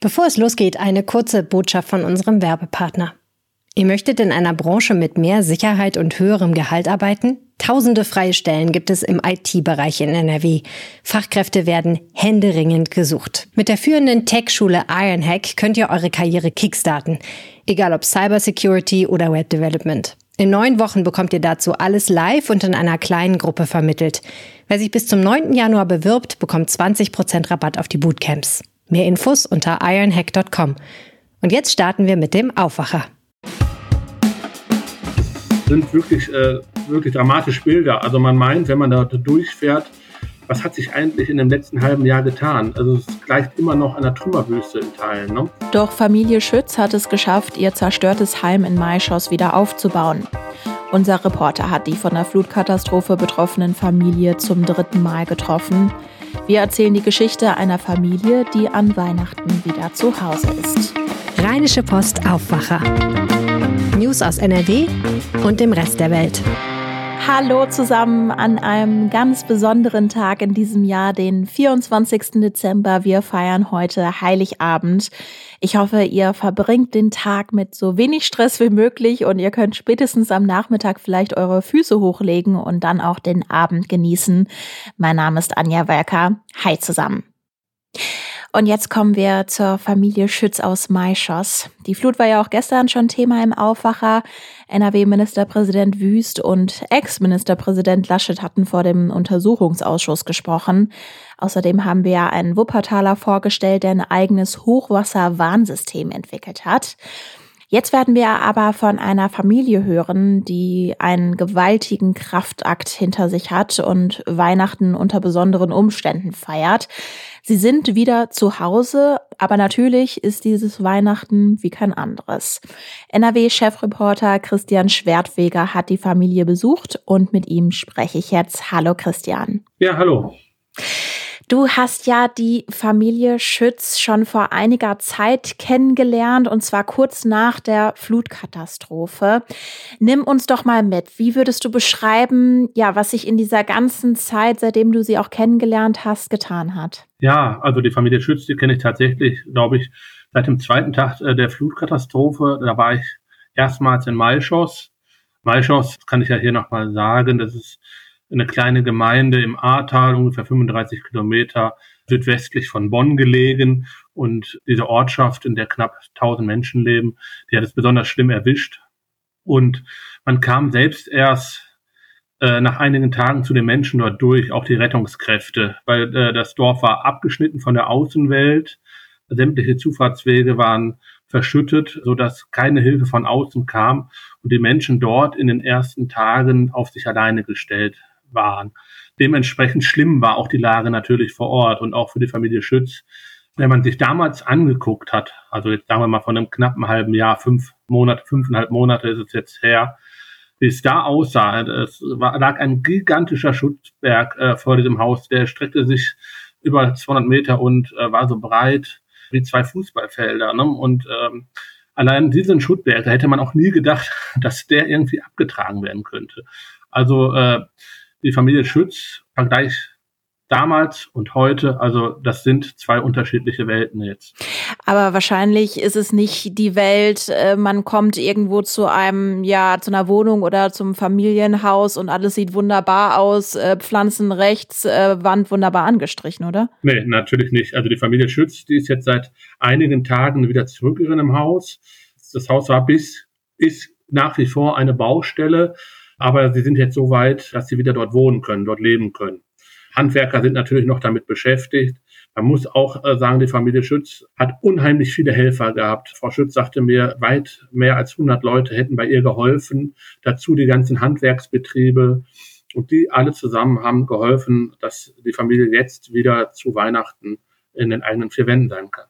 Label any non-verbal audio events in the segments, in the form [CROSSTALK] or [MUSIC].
Bevor es losgeht, eine kurze Botschaft von unserem Werbepartner. Ihr möchtet in einer Branche mit mehr Sicherheit und höherem Gehalt arbeiten? Tausende freie Stellen gibt es im IT-Bereich in NRW. Fachkräfte werden händeringend gesucht. Mit der führenden Tech-Schule Ironhack könnt ihr eure Karriere kickstarten. Egal ob Cybersecurity oder Web Development. In neun Wochen bekommt ihr dazu alles live und in einer kleinen Gruppe vermittelt. Wer sich bis zum 9. Januar bewirbt, bekommt 20% Rabatt auf die Bootcamps. Mehr Infos unter ironhack.com. Und jetzt starten wir mit dem Aufwacher. Das sind wirklich, äh, wirklich dramatische Bilder. Also man meint, wenn man da durchfährt, was hat sich eigentlich in dem letzten halben Jahr getan? Also es gleicht immer noch einer Trümmerwüste in Teilen. Ne? Doch Familie Schütz hat es geschafft, ihr zerstörtes Heim in Maischoss wieder aufzubauen. Unser Reporter hat die von der Flutkatastrophe betroffenen Familie zum dritten Mal getroffen. Wir erzählen die Geschichte einer Familie, die an Weihnachten wieder zu Hause ist. Rheinische Post Aufwacher. News aus NRW und dem Rest der Welt. Hallo zusammen an einem ganz besonderen Tag in diesem Jahr, den 24. Dezember. Wir feiern heute Heiligabend. Ich hoffe, ihr verbringt den Tag mit so wenig Stress wie möglich und ihr könnt spätestens am Nachmittag vielleicht eure Füße hochlegen und dann auch den Abend genießen. Mein Name ist Anja Welker. Hi zusammen. Und jetzt kommen wir zur Familie Schütz aus Maischoss. Die Flut war ja auch gestern schon Thema im Aufwacher. NRW-Ministerpräsident Wüst und Ex-Ministerpräsident Laschet hatten vor dem Untersuchungsausschuss gesprochen. Außerdem haben wir einen Wuppertaler vorgestellt, der ein eigenes Hochwasserwarnsystem entwickelt hat. Jetzt werden wir aber von einer Familie hören, die einen gewaltigen Kraftakt hinter sich hat und Weihnachten unter besonderen Umständen feiert. Sie sind wieder zu Hause, aber natürlich ist dieses Weihnachten wie kein anderes. NRW-Chefreporter Christian Schwertweger hat die Familie besucht und mit ihm spreche ich jetzt. Hallo Christian. Ja, hallo. Du hast ja die Familie Schütz schon vor einiger Zeit kennengelernt und zwar kurz nach der Flutkatastrophe. Nimm uns doch mal mit. Wie würdest du beschreiben, ja, was sich in dieser ganzen Zeit, seitdem du sie auch kennengelernt hast, getan hat? Ja, also die Familie Schütz, die kenne ich tatsächlich, glaube ich, seit dem zweiten Tag äh, der Flutkatastrophe. Da war ich erstmals in Malschoss. Malschoss kann ich ja hier nochmal sagen, das ist eine kleine Gemeinde im Ahrtal, ungefähr 35 Kilometer südwestlich von Bonn gelegen. Und diese Ortschaft, in der knapp 1000 Menschen leben, die hat es besonders schlimm erwischt. Und man kam selbst erst äh, nach einigen Tagen zu den Menschen dort durch, auch die Rettungskräfte, weil äh, das Dorf war abgeschnitten von der Außenwelt. Sämtliche Zufahrtswege waren verschüttet, so dass keine Hilfe von außen kam und die Menschen dort in den ersten Tagen auf sich alleine gestellt waren. Dementsprechend schlimm war auch die Lage natürlich vor Ort und auch für die Familie Schütz. Wenn man sich damals angeguckt hat, also jetzt sagen wir mal von einem knappen halben Jahr, fünf Monate, fünfeinhalb Monate ist es jetzt her, wie es da aussah. Es war, lag ein gigantischer Schutzberg äh, vor diesem Haus, der streckte sich über 200 Meter und äh, war so breit wie zwei Fußballfelder. Ne? Und ähm, allein diesen Schuttberg, da hätte man auch nie gedacht, [LAUGHS] dass der irgendwie abgetragen werden könnte. Also äh, die Familie Schütz, Vergleich damals und heute, also das sind zwei unterschiedliche Welten jetzt. Aber wahrscheinlich ist es nicht die Welt, äh, man kommt irgendwo zu einem, ja, zu einer Wohnung oder zum Familienhaus und alles sieht wunderbar aus, äh, Pflanzen rechts, äh, Wand wunderbar angestrichen, oder? Nee, natürlich nicht. Also die Familie Schütz, die ist jetzt seit einigen Tagen wieder zurück in einem Haus. Das Haus war bis, ist nach wie vor eine Baustelle. Aber sie sind jetzt so weit, dass sie wieder dort wohnen können, dort leben können. Handwerker sind natürlich noch damit beschäftigt. Man muss auch äh, sagen, die Familie Schütz hat unheimlich viele Helfer gehabt. Frau Schütz sagte mir, weit mehr als 100 Leute hätten bei ihr geholfen. Dazu die ganzen Handwerksbetriebe. Und die alle zusammen haben geholfen, dass die Familie jetzt wieder zu Weihnachten in den eigenen vier Wänden sein kann.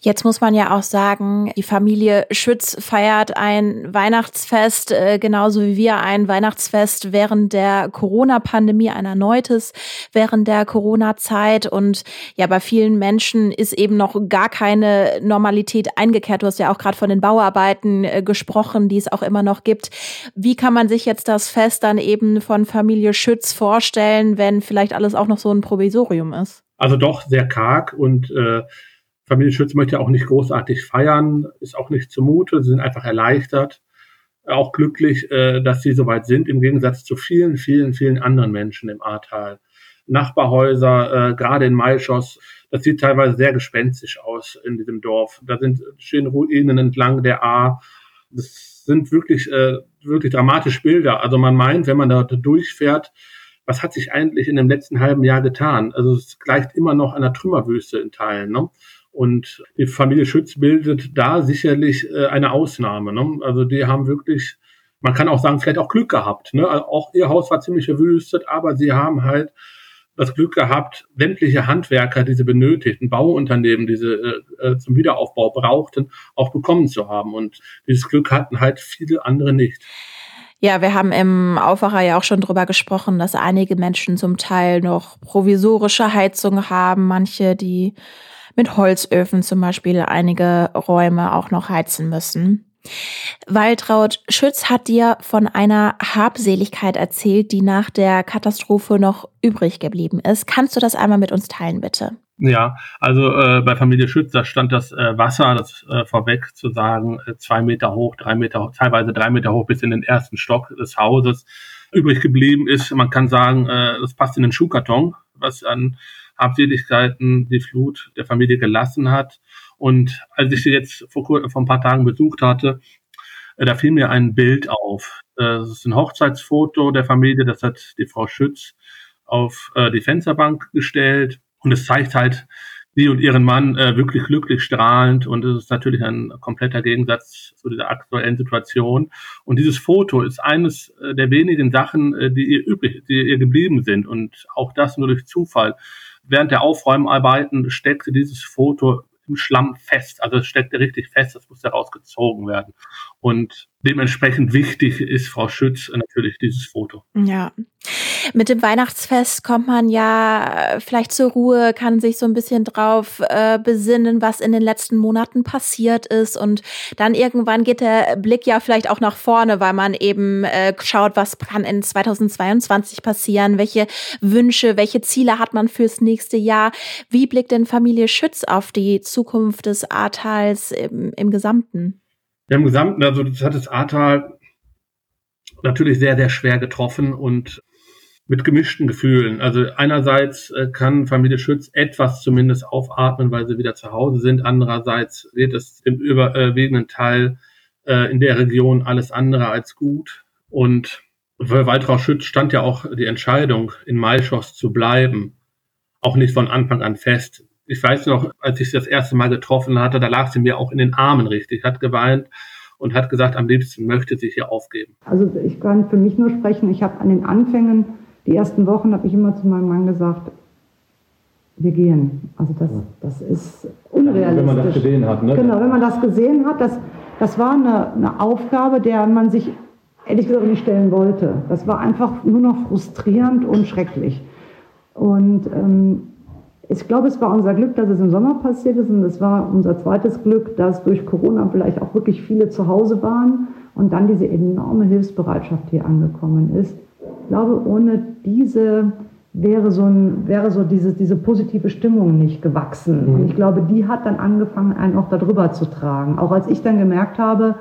Jetzt muss man ja auch sagen, die Familie Schütz feiert ein Weihnachtsfest, äh, genauso wie wir ein Weihnachtsfest während der Corona-Pandemie, ein erneutes während der Corona-Zeit. Und ja, bei vielen Menschen ist eben noch gar keine Normalität eingekehrt. Du hast ja auch gerade von den Bauarbeiten äh, gesprochen, die es auch immer noch gibt. Wie kann man sich jetzt das Fest dann eben von Familie Schütz vorstellen, wenn vielleicht alles auch noch so ein Provisorium ist? Also doch sehr karg und äh, Familie Schütz möchte auch nicht großartig feiern, ist auch nicht zumute, sie sind einfach erleichtert, auch glücklich, äh, dass sie soweit sind, im Gegensatz zu vielen, vielen, vielen anderen Menschen im Ahrtal. Nachbarhäuser, äh, gerade in Maischoss, das sieht teilweise sehr gespenstisch aus in diesem Dorf. Da sind schöne Ruinen entlang der A. Das sind wirklich, äh, wirklich dramatische Bilder. Also man meint, wenn man da durchfährt, was hat sich eigentlich in dem letzten halben Jahr getan? Also es gleicht immer noch einer Trümmerwüste in Teilen. Ne? Und die Familie Schütz bildet da sicherlich äh, eine Ausnahme. Ne? Also die haben wirklich, man kann auch sagen, vielleicht auch Glück gehabt. Ne? Also auch ihr Haus war ziemlich verwüstet, aber sie haben halt das Glück gehabt, sämtliche Handwerker, die sie benötigten, Bauunternehmen, die sie äh, äh, zum Wiederaufbau brauchten, auch bekommen zu haben. Und dieses Glück hatten halt viele andere nicht. Ja, wir haben im Aufwacher ja auch schon drüber gesprochen, dass einige Menschen zum Teil noch provisorische Heizung haben, manche, die mit Holzöfen zum Beispiel einige Räume auch noch heizen müssen. Waltraud Schütz hat dir von einer Habseligkeit erzählt, die nach der Katastrophe noch übrig geblieben ist. Kannst du das einmal mit uns teilen, bitte? Ja, also äh, bei Familie Schütz, da stand das äh, Wasser, das äh, vorweg zu sagen, äh, zwei Meter hoch, drei Meter, teilweise drei Meter hoch bis in den ersten Stock des Hauses übrig geblieben ist. Man kann sagen, äh, das passt in den Schuhkarton, was an Habseligkeiten die Flut der Familie gelassen hat. Und als ich sie jetzt vor, vor ein paar Tagen besucht hatte, äh, da fiel mir ein Bild auf. Äh, das ist ein Hochzeitsfoto der Familie, das hat die Frau Schütz auf äh, die Fensterbank gestellt. Und es zeigt halt sie und ihren Mann äh, wirklich glücklich strahlend. Und es ist natürlich ein kompletter Gegensatz zu dieser aktuellen Situation. Und dieses Foto ist eines äh, der wenigen Sachen, äh, die ihr übrig, die ihr geblieben sind. Und auch das nur durch Zufall. Während der Aufräumarbeiten steckte dieses Foto im Schlamm fest. Also es steckt richtig fest, das muss herausgezogen werden. Und dementsprechend wichtig ist Frau Schütz natürlich dieses Foto. Ja. Mit dem Weihnachtsfest kommt man ja vielleicht zur Ruhe, kann sich so ein bisschen drauf äh, besinnen, was in den letzten Monaten passiert ist. Und dann irgendwann geht der Blick ja vielleicht auch nach vorne, weil man eben äh, schaut, was kann in 2022 passieren, welche Wünsche, welche Ziele hat man fürs nächste Jahr. Wie blickt denn Familie Schütz auf die Zukunft des Ahrtals im, im Gesamten? Im Gesamten, also das hat das Ahrtal natürlich sehr, sehr schwer getroffen und mit gemischten Gefühlen. Also einerseits äh, kann Familie Schütz etwas zumindest aufatmen, weil sie wieder zu Hause sind. Andererseits wird es im überwiegenden Teil äh, in der Region alles andere als gut. Und für Waltraud Schütz stand ja auch die Entscheidung, in Maischoss zu bleiben, auch nicht von Anfang an fest ich weiß noch, als ich sie das erste Mal getroffen hatte, da lag sie mir auch in den Armen richtig, hat geweint und hat gesagt, am liebsten möchte sie hier aufgeben. Also ich kann für mich nur sprechen, ich habe an den Anfängen, die ersten Wochen, habe ich immer zu meinem Mann gesagt, wir gehen. Also das, das ist unrealistisch. Wenn man das gesehen hat, ne? Genau, wenn man das gesehen hat, das, das war eine, eine Aufgabe, der man sich ehrlich gesagt nicht stellen wollte. Das war einfach nur noch frustrierend und schrecklich. Und ähm, ich glaube, es war unser Glück, dass es im Sommer passiert ist und es war unser zweites Glück, dass durch Corona vielleicht auch wirklich viele zu Hause waren und dann diese enorme Hilfsbereitschaft hier angekommen ist. Ich glaube, ohne diese wäre so, ein, wäre so diese, diese positive Stimmung nicht gewachsen. Mhm. Und ich glaube, die hat dann angefangen, einen auch darüber zu tragen. Auch als ich dann gemerkt habe,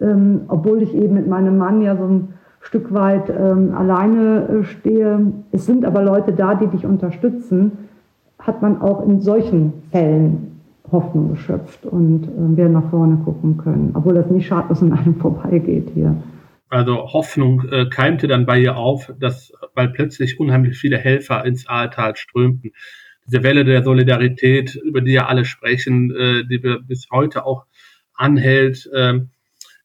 ähm, obwohl ich eben mit meinem Mann ja so ein Stück weit ähm, alleine äh, stehe, es sind aber Leute da, die dich unterstützen hat man auch in solchen Fällen Hoffnung geschöpft und äh, wir nach vorne gucken können, obwohl das nicht schadlos an einem [LAUGHS] vorbeigeht hier. Also Hoffnung äh, keimte dann bei ihr auf, dass, weil plötzlich unheimlich viele Helfer ins Aaltal strömten. Diese Welle der Solidarität, über die ja alle sprechen, äh, die wir bis heute auch anhält, äh,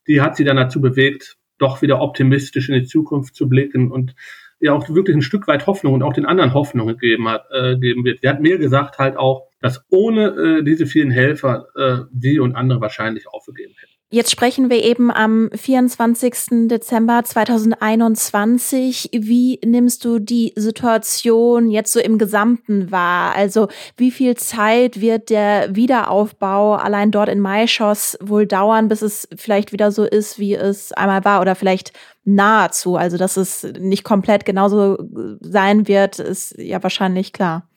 die hat sie dann dazu bewegt, doch wieder optimistisch in die Zukunft zu blicken und ja auch wirklich ein Stück weit Hoffnung und auch den anderen Hoffnung gegeben hat, äh, geben wird. Sie hat mir gesagt halt auch, dass ohne äh, diese vielen Helfer äh, sie und andere wahrscheinlich aufgegeben. Jetzt sprechen wir eben am 24. Dezember 2021. Wie nimmst du die Situation jetzt so im Gesamten wahr? Also wie viel Zeit wird der Wiederaufbau allein dort in Maischoss wohl dauern, bis es vielleicht wieder so ist, wie es einmal war oder vielleicht nahezu? Also dass es nicht komplett genauso sein wird, ist ja wahrscheinlich klar.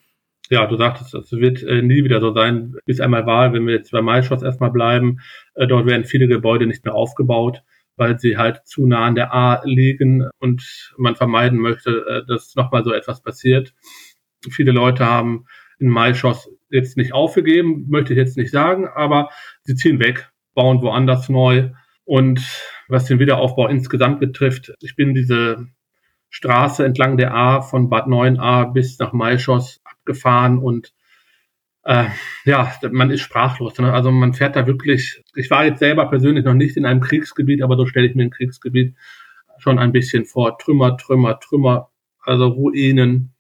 Ja, du sagtest, es wird äh, nie wieder so sein, wie es einmal war, wenn wir jetzt bei Maischoss erstmal bleiben. Äh, dort werden viele Gebäude nicht mehr aufgebaut, weil sie halt zu nah an der A liegen und man vermeiden möchte, äh, dass nochmal so etwas passiert. Viele Leute haben in Maischoss jetzt nicht aufgegeben, möchte ich jetzt nicht sagen, aber sie ziehen weg, bauen woanders neu. Und was den Wiederaufbau insgesamt betrifft, ich bin diese Straße entlang der A von Bad 9a bis nach Maischoss abgefahren und äh, ja, man ist sprachlos. Ne? Also man fährt da wirklich, ich war jetzt selber persönlich noch nicht in einem Kriegsgebiet, aber so stelle ich mir ein Kriegsgebiet schon ein bisschen vor. Trümmer, Trümmer, Trümmer, also Ruinen,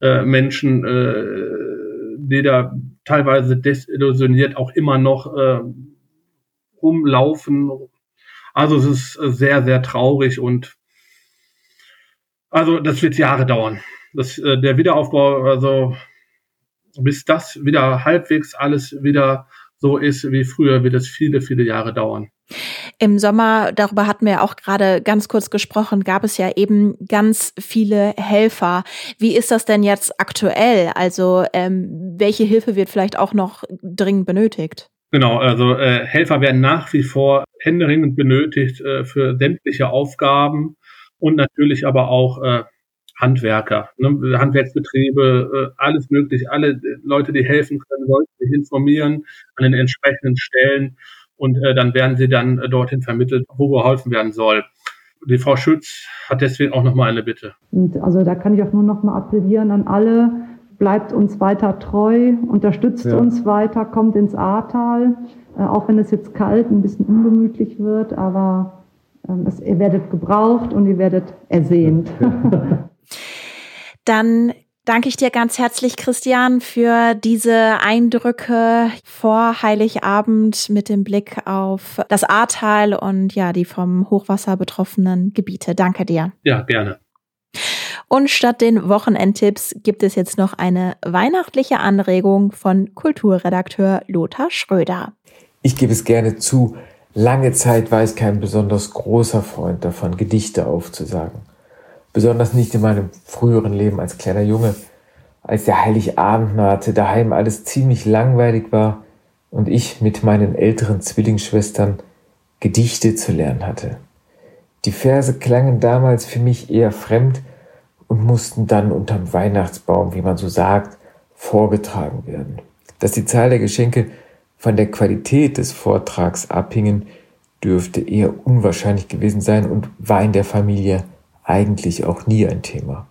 äh, Menschen, äh, die da teilweise desillusioniert auch immer noch äh, rumlaufen. Also es ist sehr, sehr traurig und also das wird Jahre dauern. Das, äh, der Wiederaufbau, also bis das wieder halbwegs alles wieder so ist wie früher, wird es viele, viele Jahre dauern. Im Sommer, darüber hatten wir auch gerade ganz kurz gesprochen, gab es ja eben ganz viele Helfer. Wie ist das denn jetzt aktuell? Also ähm, welche Hilfe wird vielleicht auch noch dringend benötigt? Genau, also äh, Helfer werden nach wie vor händeringend benötigt äh, für sämtliche Aufgaben und natürlich aber auch äh, Handwerker, ne, Handwerksbetriebe, äh, alles möglich, alle Leute, die helfen können, sollten sich informieren an den entsprechenden Stellen und äh, dann werden sie dann äh, dorthin vermittelt, wo geholfen werden soll. Die Frau Schütz hat deswegen auch nochmal eine Bitte. Und also da kann ich auch nur nochmal appellieren an alle, bleibt uns weiter treu, unterstützt ja. uns weiter, kommt ins Ahrtal, äh, auch wenn es jetzt kalt, ein bisschen ungemütlich wird, aber ähm, es, ihr werdet gebraucht und ihr werdet ersehnt. [LAUGHS] [LAUGHS] Dann danke ich dir ganz herzlich, Christian, für diese Eindrücke vor Heiligabend mit dem Blick auf das Ahrtal und ja, die vom Hochwasser betroffenen Gebiete. Danke dir. Ja, gerne. Und statt den Wochenendtipps gibt es jetzt noch eine weihnachtliche Anregung von Kulturredakteur Lothar Schröder. Ich gebe es gerne zu, Lange Zeit war ich kein besonders großer Freund davon, Gedichte aufzusagen. Besonders nicht in meinem früheren Leben als kleiner Junge, als der Heiligabend nahte, daheim alles ziemlich langweilig war und ich mit meinen älteren Zwillingsschwestern Gedichte zu lernen hatte. Die Verse klangen damals für mich eher fremd und mussten dann unterm Weihnachtsbaum, wie man so sagt, vorgetragen werden. Dass die Zahl der Geschenke von der Qualität des Vortrags abhingen, dürfte eher unwahrscheinlich gewesen sein und war in der Familie eigentlich auch nie ein Thema.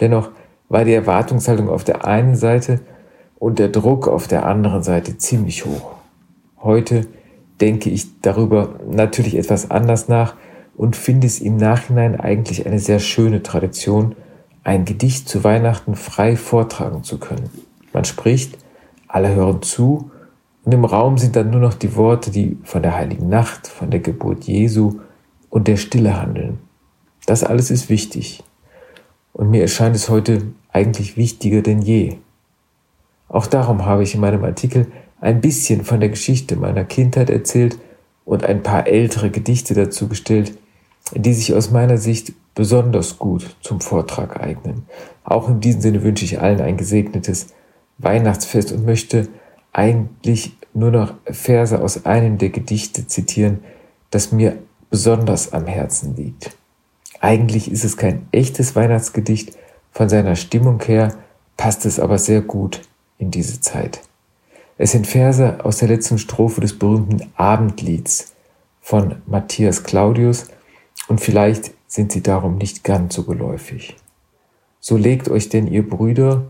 Dennoch war die Erwartungshaltung auf der einen Seite und der Druck auf der anderen Seite ziemlich hoch. Heute denke ich darüber natürlich etwas anders nach und finde es im Nachhinein eigentlich eine sehr schöne Tradition, ein Gedicht zu Weihnachten frei vortragen zu können. Man spricht, alle hören zu und im Raum sind dann nur noch die Worte, die von der heiligen Nacht, von der Geburt Jesu und der Stille handeln. Das alles ist wichtig. Und mir erscheint es heute eigentlich wichtiger denn je. Auch darum habe ich in meinem Artikel ein bisschen von der Geschichte meiner Kindheit erzählt und ein paar ältere Gedichte dazu gestellt, die sich aus meiner Sicht besonders gut zum Vortrag eignen. Auch in diesem Sinne wünsche ich allen ein gesegnetes Weihnachtsfest und möchte eigentlich nur noch Verse aus einem der Gedichte zitieren, das mir besonders am Herzen liegt. Eigentlich ist es kein echtes Weihnachtsgedicht, von seiner Stimmung her passt es aber sehr gut in diese Zeit. Es sind Verse aus der letzten Strophe des berühmten Abendlieds von Matthias Claudius und vielleicht sind sie darum nicht ganz so geläufig. So legt euch denn ihr Brüder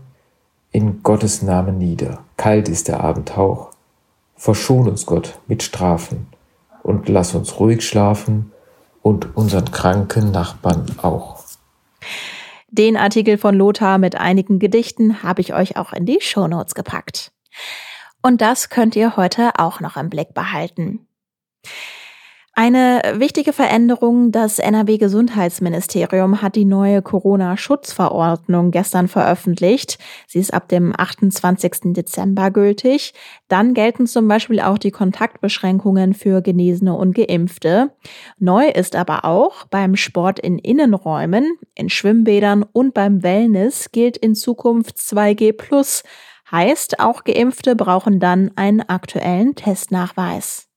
in Gottes Namen nieder. Kalt ist der Abendhauch. Verschon uns Gott mit Strafen und lass uns ruhig schlafen und unseren kranken Nachbarn auch. Den Artikel von Lothar mit einigen Gedichten habe ich euch auch in die Shownotes gepackt. Und das könnt ihr heute auch noch im Blick behalten. Eine wichtige Veränderung, das NRW-Gesundheitsministerium hat die neue Corona-Schutzverordnung gestern veröffentlicht. Sie ist ab dem 28. Dezember gültig. Dann gelten zum Beispiel auch die Kontaktbeschränkungen für Genesene und Geimpfte. Neu ist aber auch, beim Sport in Innenräumen, in Schwimmbädern und beim Wellness gilt in Zukunft 2G+. Heißt, auch Geimpfte brauchen dann einen aktuellen Testnachweis.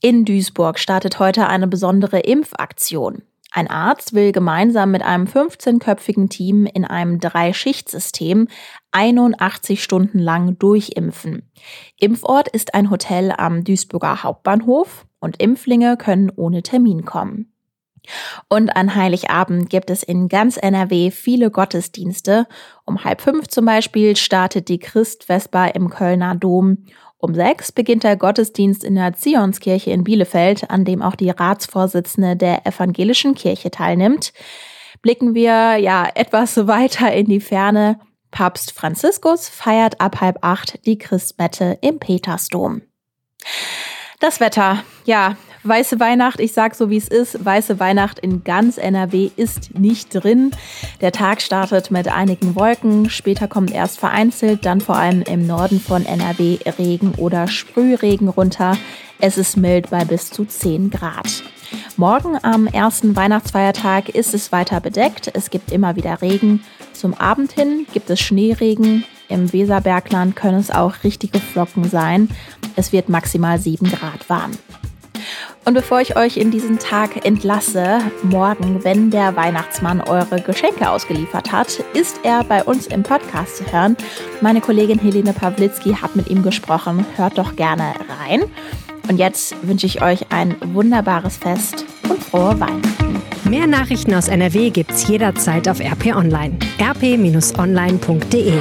In Duisburg startet heute eine besondere Impfaktion. Ein Arzt will gemeinsam mit einem 15-köpfigen Team in einem Drei-Schicht-System 81 Stunden lang durchimpfen. Impfort ist ein Hotel am Duisburger Hauptbahnhof und Impflinge können ohne Termin kommen. Und an Heiligabend gibt es in ganz NRW viele Gottesdienste. Um halb fünf zum Beispiel startet die Christvesper im Kölner Dom um sechs beginnt der Gottesdienst in der Zionskirche in Bielefeld, an dem auch die Ratsvorsitzende der evangelischen Kirche teilnimmt. Blicken wir ja etwas weiter in die Ferne. Papst Franziskus feiert ab halb acht die Christmette im Petersdom. Das Wetter, ja, Weiße Weihnacht, ich sag so wie es ist, weiße Weihnacht in ganz NRW ist nicht drin. Der Tag startet mit einigen Wolken, später kommt erst vereinzelt, dann vor allem im Norden von NRW Regen oder Sprühregen runter. Es ist mild bei bis zu 10 Grad. Morgen am ersten Weihnachtsfeiertag ist es weiter bedeckt. Es gibt immer wieder Regen. Zum Abend hin gibt es Schneeregen. Im Weserbergland können es auch richtige Flocken sein. Es wird maximal 7 Grad warm. Und bevor ich euch in diesen Tag entlasse, morgen, wenn der Weihnachtsmann eure Geschenke ausgeliefert hat, ist er bei uns im Podcast zu hören. Meine Kollegin Helene Pawlitzki hat mit ihm gesprochen. Hört doch gerne rein. Und jetzt wünsche ich euch ein wunderbares Fest und frohe Weihnachten. Mehr Nachrichten aus NRW gibt's jederzeit auf RP Online. rp-online.de